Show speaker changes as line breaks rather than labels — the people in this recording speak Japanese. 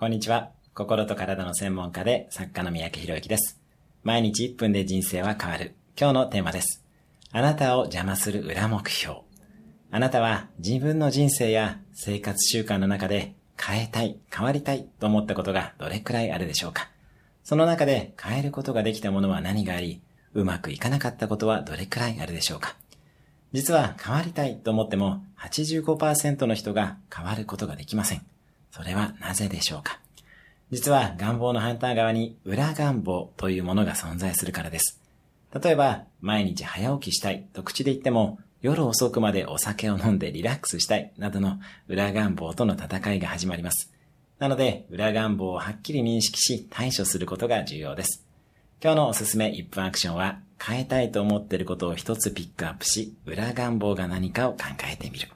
こんにちは。心と体の専門家で作家の三宅博之です。毎日1分で人生は変わる。今日のテーマです。あなたを邪魔する裏目標。あなたは自分の人生や生活習慣の中で変えたい、変わりたいと思ったことがどれくらいあるでしょうか？その中で変えることができたものは何があり、うまくいかなかったことはどれくらいあるでしょうか？実は変わりたいと思っても85%の人が変わることができません。それはなぜでしょうか？実は願望の反対側に裏願望というものが存在するからです。例えば、毎日早起きしたいと口で言っても、夜遅くまでお酒を飲んでリラックスしたいなどの裏願望との戦いが始まります。なので、裏願望をはっきり認識し対処することが重要です。今日のおすすめ1分アクションは、変えたいと思っていることを一つピックアップし、裏願望が何かを考えてみる。